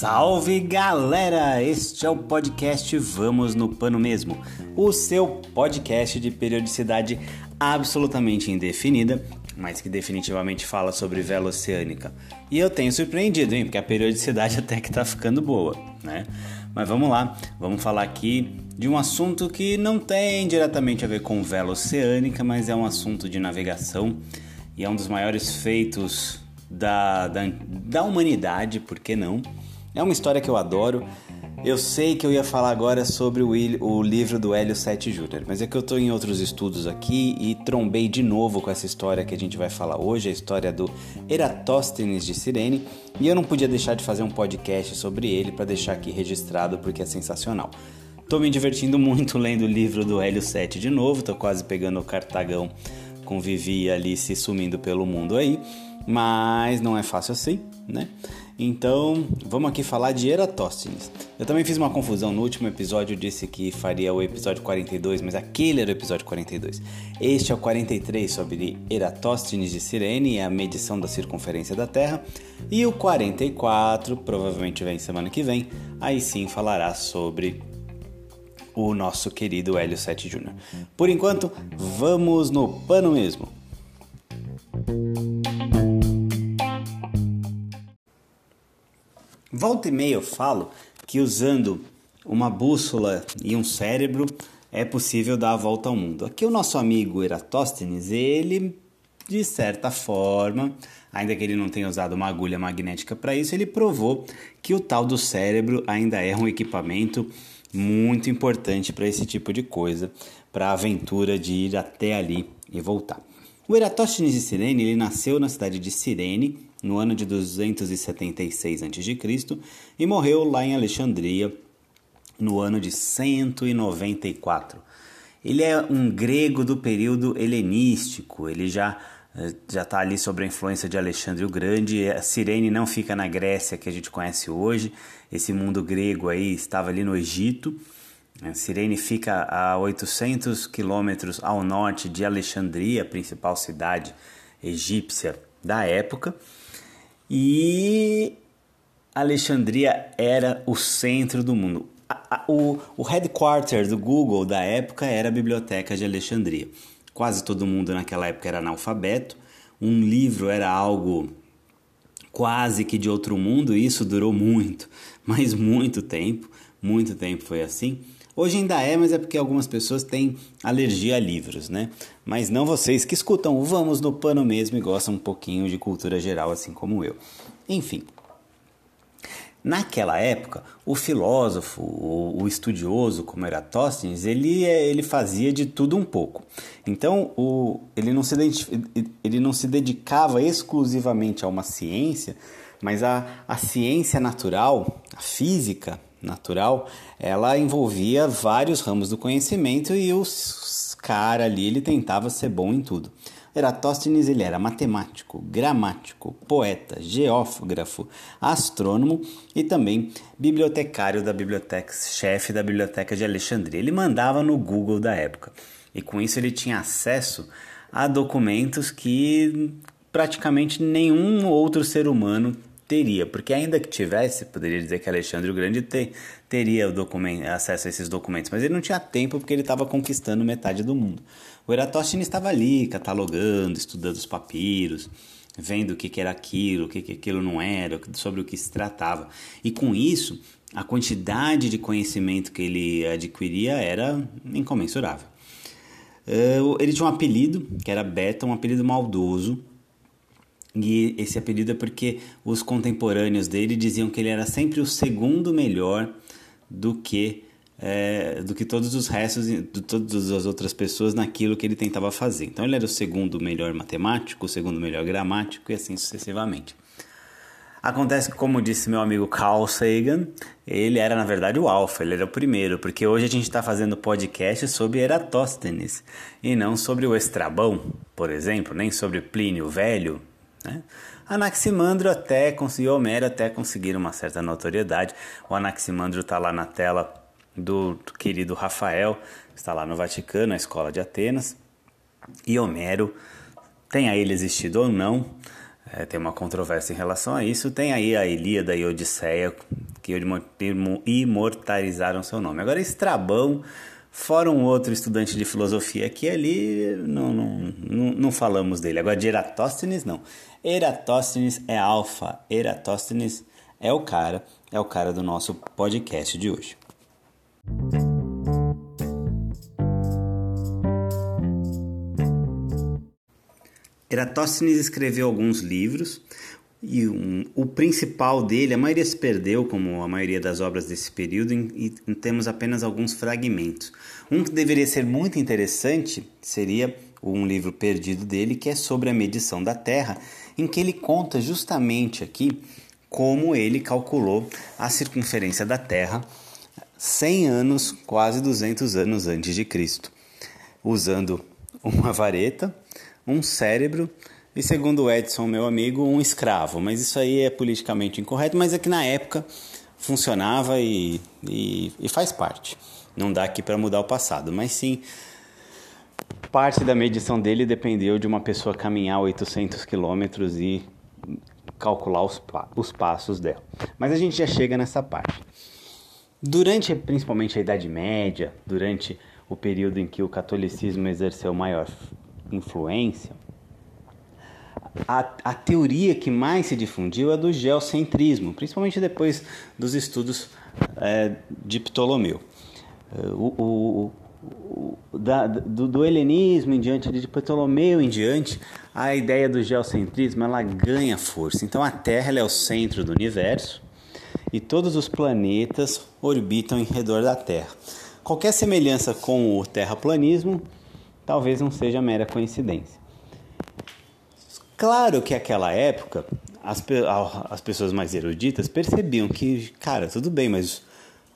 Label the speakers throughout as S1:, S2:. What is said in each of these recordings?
S1: Salve galera! Este é o podcast Vamos no Pano Mesmo, o seu podcast de periodicidade absolutamente indefinida, mas que definitivamente fala sobre vela oceânica. E eu tenho surpreendido, hein? Porque a periodicidade até que tá ficando boa, né? Mas vamos lá, vamos falar aqui de um assunto que não tem diretamente a ver com vela oceânica, mas é um assunto de navegação e é um dos maiores feitos da, da, da humanidade, por que não? É uma história que eu adoro. Eu sei que eu ia falar agora sobre o, o livro do Hélio Sete Júnior, mas é que eu estou em outros estudos aqui e trombei de novo com essa história que a gente vai falar hoje, a história do Eratóstenes de Cirene, e eu não podia deixar de fazer um podcast sobre ele para deixar aqui registrado porque é sensacional. Estou me divertindo muito lendo o livro do Hélio Sete de novo, estou quase pegando o cartagão com Vivi e Alice sumindo pelo mundo aí, mas não é fácil assim, né? Então, vamos aqui falar de Eratóstenes. Eu também fiz uma confusão no último episódio, disse que faria o episódio 42, mas aquele era o episódio 42. Este é o 43 sobre Eratóstenes de Cirene e a medição da circunferência da Terra. E o 44, provavelmente vem semana que vem, aí sim falará sobre o nosso querido Hélio 7 Jr. Por enquanto, vamos no pano mesmo. Volta e meia eu falo que usando uma bússola e um cérebro é possível dar a volta ao mundo. Aqui o nosso amigo Eratóstenes, ele de certa forma, ainda que ele não tenha usado uma agulha magnética para isso, ele provou que o tal do cérebro ainda é um equipamento muito importante para esse tipo de coisa, para a aventura de ir até ali e voltar. O Eratóstenes de Cirene ele nasceu na cidade de Cirene, no ano de 276 a.C. e morreu lá em Alexandria no ano de 194. Ele é um grego do período helenístico, ele já já está ali sob a influência de Alexandre o Grande. A Cirene não fica na Grécia que a gente conhece hoje, esse mundo grego aí estava ali no Egito. A Cirene fica a 800 quilômetros ao norte de Alexandria, a principal cidade egípcia da época. E Alexandria era o centro do mundo. O, o headquarter do Google da época era a Biblioteca de Alexandria. Quase todo mundo naquela época era analfabeto. Um livro era algo quase que de outro mundo, e isso durou muito, mas muito tempo. Muito tempo foi assim. Hoje ainda é, mas é porque algumas pessoas têm alergia a livros, né? Mas não vocês que escutam Vamos no Pano mesmo e gostam um pouquinho de cultura geral, assim como eu. Enfim. Naquela época, o filósofo, o, estudioso como Eratóstenes, ele, é, ele fazia de tudo um pouco. Então, o, ele, não se, ele não se dedicava exclusivamente a uma ciência, mas a, a ciência natural, a física, natural, ela envolvia vários ramos do conhecimento e os cara ali ele tentava ser bom em tudo. Eratóstenes ele era matemático, gramático, poeta, geógrafo, astrônomo e também bibliotecário da biblioteca, chefe da biblioteca de Alexandria. Ele mandava no Google da época e com isso ele tinha acesso a documentos que praticamente nenhum outro ser humano teria, porque ainda que tivesse, poderia dizer que Alexandre o Grande ter, teria acesso a esses documentos, mas ele não tinha tempo porque ele estava conquistando metade do mundo. O Eratóstenes estava ali, catalogando, estudando os papiros, vendo o que, que era aquilo, o que, que aquilo não era, sobre o que se tratava. E com isso, a quantidade de conhecimento que ele adquiria era incomensurável. Eh, ele tinha um apelido, que era Beta, um apelido maldoso, e esse apelido é porque os contemporâneos dele diziam que ele era sempre o segundo melhor do que é, do que todos os restos de todas as outras pessoas naquilo que ele tentava fazer. Então ele era o segundo melhor matemático, o segundo melhor gramático e assim sucessivamente. Acontece que, como disse meu amigo Carl Sagan, ele era na verdade o alfa, ele era o primeiro, porque hoje a gente está fazendo podcast sobre Eratóstenes e não sobre o Estrabão, por exemplo, nem sobre Plínio Velho, né? Anaximandro até conseguiu, Homero até conseguir uma certa notoriedade. O Anaximandro está lá na tela do, do querido Rafael, está lá no Vaticano, na escola de Atenas. E Homero tenha ele existido ou não, é, tem uma controvérsia em relação a isso. Tem aí a Ilíada e a Odisseia que imortalizaram seu nome. Agora, Estrabão, fora um outro estudante de filosofia aqui ali, não, não, não, não falamos dele. Agora, de Eratóstenes, não. Eratóstenes é alfa. Eratóstenes é o cara, é o cara do nosso podcast de hoje. Eratóstenes escreveu alguns livros e um, o principal dele, a maioria se perdeu, como a maioria das obras desse período, e, e temos apenas alguns fragmentos. Um que deveria ser muito interessante seria um livro perdido dele, que é sobre a medição da Terra, em que ele conta justamente aqui como ele calculou a circunferência da Terra 100 anos, quase 200 anos antes de Cristo, usando uma vareta um cérebro e, segundo Edson, meu amigo, um escravo. Mas isso aí é politicamente incorreto, mas é que na época funcionava e, e, e faz parte. Não dá aqui para mudar o passado, mas sim parte da medição dele dependeu de uma pessoa caminhar 800 quilômetros e calcular os, os passos dela. Mas a gente já chega nessa parte. Durante principalmente a Idade Média, durante o período em que o catolicismo exerceu maior influência, a, a teoria que mais se difundiu é do geocentrismo, principalmente depois dos estudos é, de Ptolomeu. O, o, o da, do, do, helenismo em diante, de Ptolomeu em diante, a ideia do geocentrismo ela ganha força. Então a Terra é o centro do universo e todos os planetas orbitam em redor da Terra. Qualquer semelhança com o terraplanismo talvez não seja mera coincidência. Claro que naquela época as, as pessoas mais eruditas percebiam que, cara, tudo bem, mas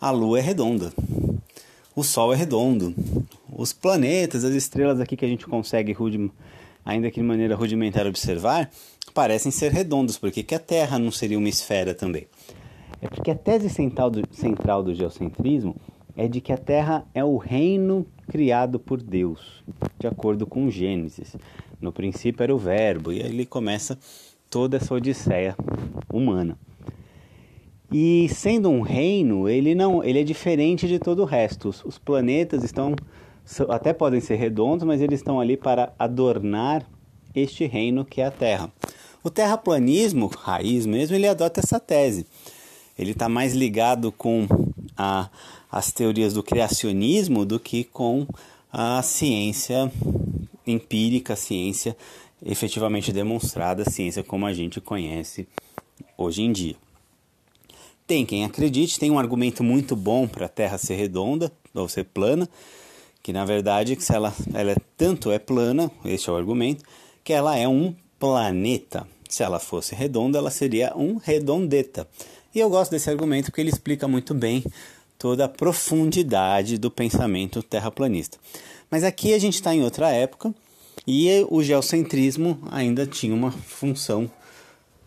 S1: a Lua é redonda, o Sol é redondo, os planetas, as estrelas aqui que a gente consegue, ainda que de maneira rudimentar, observar, parecem ser redondos, porque que a Terra não seria uma esfera também? É porque a tese central do, central do geocentrismo é de que a Terra é o reino criado por Deus, de acordo com Gênesis. No princípio era o Verbo, e ele começa toda essa odisseia humana. E sendo um reino, ele não, ele é diferente de todo o resto. Os, os planetas estão até podem ser redondos, mas eles estão ali para adornar este reino que é a Terra. O terraplanismo, raiz mesmo, ele adota essa tese. Ele está mais ligado com a, as teorias do criacionismo do que com a ciência empírica, a ciência efetivamente demonstrada, a ciência como a gente conhece hoje em dia. Tem quem acredite, tem um argumento muito bom para a Terra ser redonda ou ser plana, que na verdade se ela, ela é, tanto é plana, este é o argumento, que ela é um planeta. Se ela fosse redonda, ela seria um redondeta. E eu gosto desse argumento porque ele explica muito bem toda a profundidade do pensamento terraplanista. Mas aqui a gente está em outra época e o geocentrismo ainda tinha uma função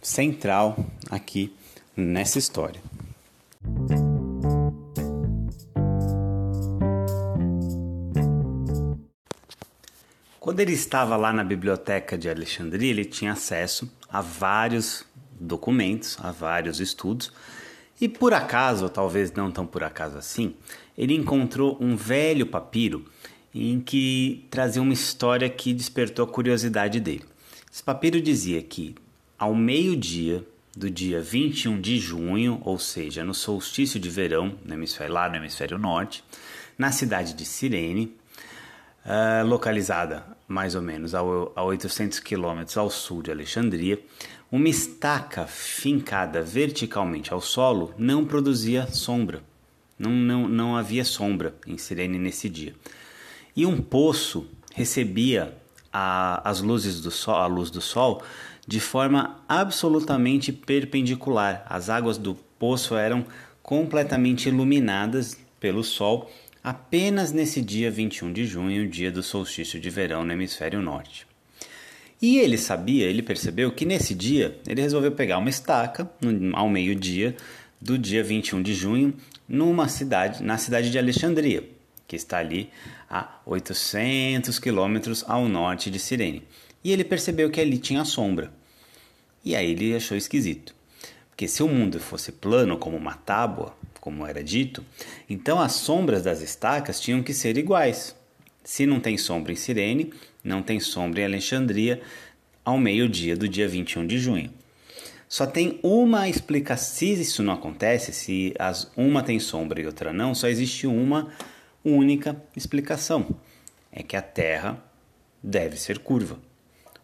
S1: central aqui nessa história. Quando ele estava lá na biblioteca de Alexandria, ele tinha acesso a vários documentos, a vários estudos, e por acaso, talvez não tão por acaso assim, ele encontrou um velho papiro em que trazia uma história que despertou a curiosidade dele. Esse papiro dizia que ao meio-dia do dia 21 de junho, ou seja, no solstício de verão, no hemisfério, lá no hemisfério norte, na cidade de Cirene, uh, localizada mais ou menos a, a 800 quilômetros ao sul de Alexandria, uma estaca fincada verticalmente ao solo não produzia sombra. Não, não, não havia sombra em Sirene nesse dia. E um poço recebia a, as luzes do sol, a luz do sol de forma absolutamente perpendicular. As águas do poço eram completamente iluminadas pelo sol apenas nesse dia 21 de junho, dia do solstício de verão no hemisfério norte. E ele sabia, ele percebeu que nesse dia ele resolveu pegar uma estaca ao meio-dia do dia 21 de junho numa cidade, na cidade de Alexandria, que está ali a 800 quilômetros ao norte de Cirene. e ele percebeu que ali tinha sombra. E aí ele achou esquisito. Porque se o mundo fosse plano como uma tábua, como era dito, então as sombras das estacas tinham que ser iguais. Se não tem sombra em Cirene, não tem sombra em Alexandria ao meio-dia do dia 21 de junho. Só tem uma explicação. Se isso não acontece, se as, uma tem sombra e outra não, só existe uma única explicação: é que a Terra deve ser curva.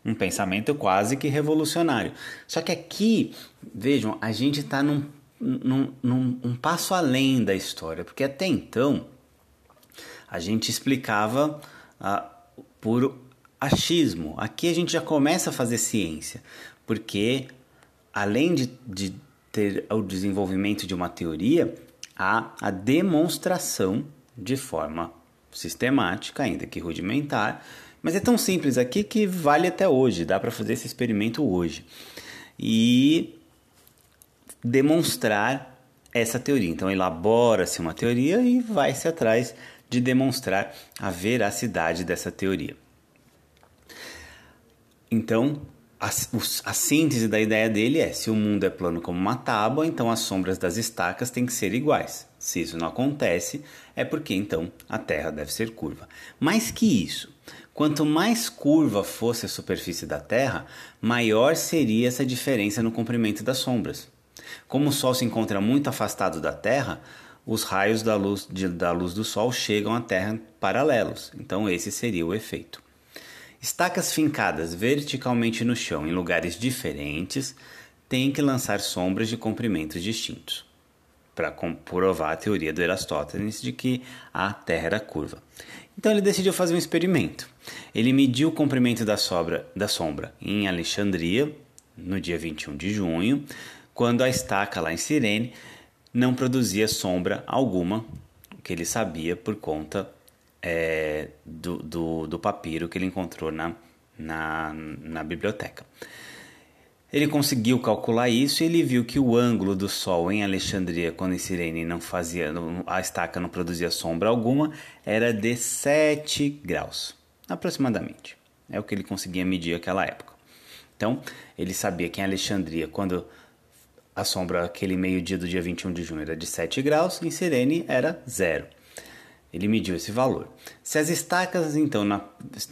S1: Um pensamento quase que revolucionário. Só que aqui, vejam, a gente está num, num, num um passo além da história, porque até então a gente explicava ah, por achismo. Aqui a gente já começa a fazer ciência, porque além de, de ter o desenvolvimento de uma teoria, há a demonstração de forma sistemática, ainda que rudimentar, mas é tão simples aqui que vale até hoje, dá para fazer esse experimento hoje. E demonstrar essa teoria. Então elabora-se uma teoria e vai-se atrás de demonstrar a veracidade dessa teoria. Então, a, a, síntese da ideia dele é: se o mundo é plano como uma tábua, então as sombras das estacas têm que ser iguais. Se isso não acontece, é porque então a Terra deve ser curva. Mais que isso, quanto mais curva fosse a superfície da Terra, maior seria essa diferença no comprimento das sombras. Como o Sol se encontra muito afastado da Terra, os raios da luz, de, da luz do Sol chegam à Terra paralelos. Então, esse seria o efeito. Estacas fincadas verticalmente no chão em lugares diferentes têm que lançar sombras de comprimentos distintos, para comprovar a teoria do Erastótenes de que a Terra era curva. Então ele decidiu fazer um experimento. Ele mediu o comprimento da, sobra, da sombra em Alexandria, no dia 21 de junho, quando a estaca lá em Cirene não produzia sombra alguma, que ele sabia por conta é, do, do, do, papiro que ele encontrou na, na, na biblioteca. Ele conseguiu calcular isso e ele viu que o ângulo do Sol em Alexandria, quando em Cirene não fazia, a estaca não produzia sombra alguma, era de 7 graus, aproximadamente. É o que ele conseguia medir naquela época. Então, ele sabia que em Alexandria, quando a sombra aquele meio-dia do dia 21 de junho era de 7 graus, em Cirene era zero. Ele mediu esse valor. Se as estacas, então, na,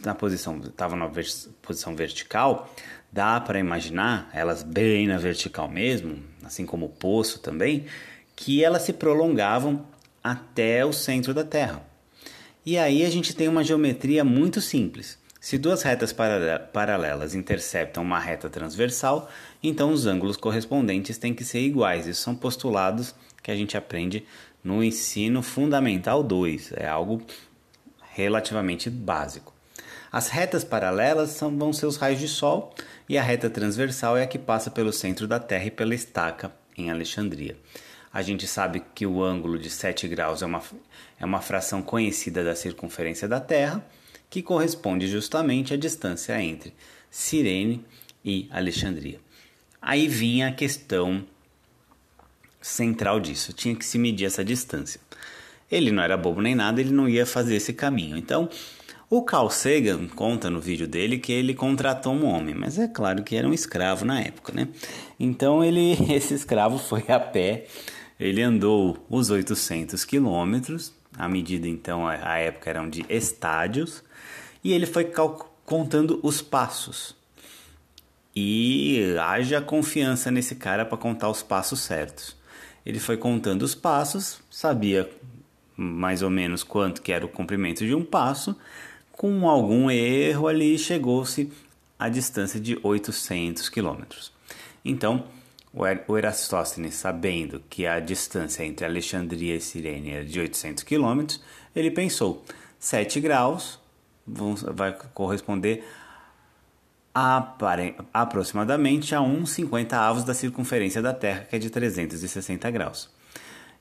S1: na posição estavam na posição vertical, dá para imaginar, elas bem na vertical mesmo, assim como o poço também, que elas se prolongavam até o centro da Terra. E aí a gente tem uma geometria muito simples. Se duas retas paralelas interceptam uma reta transversal, então os ângulos correspondentes têm que ser iguais. Isso são postulados que a gente aprende no ensino fundamental 2. É algo relativamente básico. As retas paralelas são, vão ser os raios de Sol e a reta transversal é a que passa pelo centro da Terra e pela estaca em Alexandria. A gente sabe que o ângulo de 7 graus é uma, é uma fração conhecida da circunferência da Terra, que corresponde justamente à distância entre Cirene e Alexandria. Aí vinha a questão central disso. Tinha que se medir essa distância. Ele não era bobo nem nada, ele não ia fazer esse caminho. Então, o Carl Sagan conta no vídeo dele que ele contratou um homem, mas é claro que era um escravo na época, né? Então, ele, esse escravo foi a pé, ele andou os 800 quilômetros, a medida então, a época eram de estádios, e ele foi contando os passos. E haja confiança nesse cara para contar os passos certos. Ele foi contando os passos, sabia mais ou menos quanto que era o comprimento de um passo, com algum erro ali chegou-se à distância de 800 quilômetros. Então, o Erastóstenes, sabendo que a distância entre Alexandria e Cirene era de 800 quilômetros, ele pensou: 7 graus vai corresponder aproximadamente a 1,50 avos da circunferência da Terra, que é de 360 graus.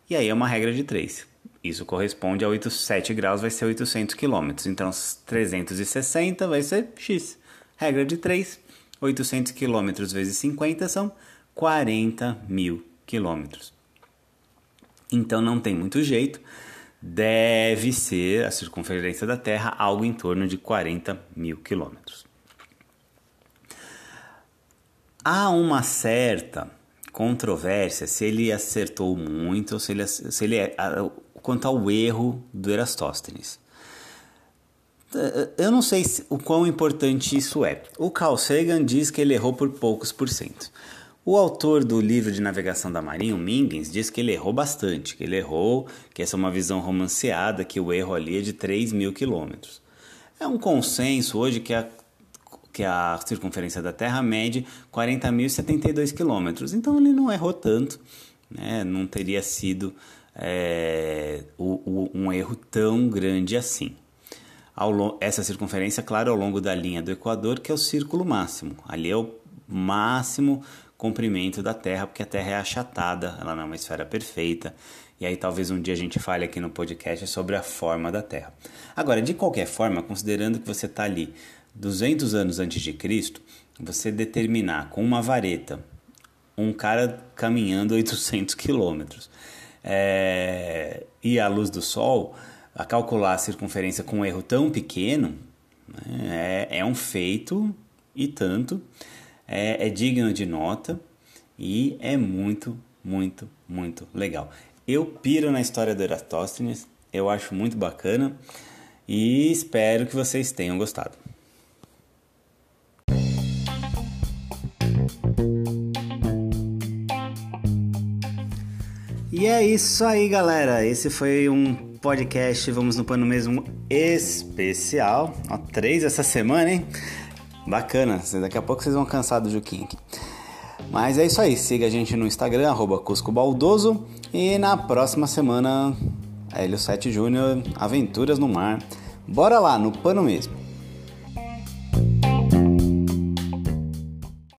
S1: E aí é uma regra de 3. Isso corresponde a 8, 7 graus, vai ser 800 quilômetros. Então, 360 vai ser x. Regra de 3. 800 quilômetros vezes 50 são 40 mil quilômetros. Então, não tem muito jeito. Deve ser a circunferência da Terra algo em torno de 40 mil quilômetros. há uma certa controvérsia se ele acertou muito ou se ele, se ele é, quanto ao erro do Erastóstenes. Eu não sei o quão importante isso é. O Carl Sagan diz que ele errou por poucos por cento. O autor do livro de navegação da Marinha, o Mingens, diz que ele errou bastante, que ele errou, que essa é uma visão romanceada, que o erro ali é de 3 mil quilômetros. É um consenso hoje que a, que a circunferência da Terra mede 40.072 quilômetros, então ele não errou tanto, né? não teria sido é, o, o, um erro tão grande assim. Ao, essa circunferência, claro, ao longo da linha do Equador, que é o círculo máximo. Ali é o máximo comprimento da Terra, porque a Terra é achatada, ela não é uma esfera perfeita. E aí talvez um dia a gente fale aqui no podcast sobre a forma da Terra. Agora, de qualquer forma, considerando que você está ali 200 anos antes de Cristo, você determinar com uma vareta um cara caminhando 800 quilômetros é, e a luz do Sol, a calcular a circunferência com um erro tão pequeno né, é, é um feito e tanto, é, é digno de nota e é muito, muito, muito legal. Eu piro na história do Eratóstenes, eu acho muito bacana e espero que vocês tenham gostado. E é isso aí, galera. Esse foi um podcast Vamos no Pano Mesmo especial. Ó, três essa semana, hein? Bacana. Daqui a pouco vocês vão cansar do Juquinho aqui. Mas é isso aí. Siga a gente no Instagram, arroba Cusco Baldoso. E na próxima semana, Hélio 7 Júnior, Aventuras no Mar. Bora lá, no pano mesmo.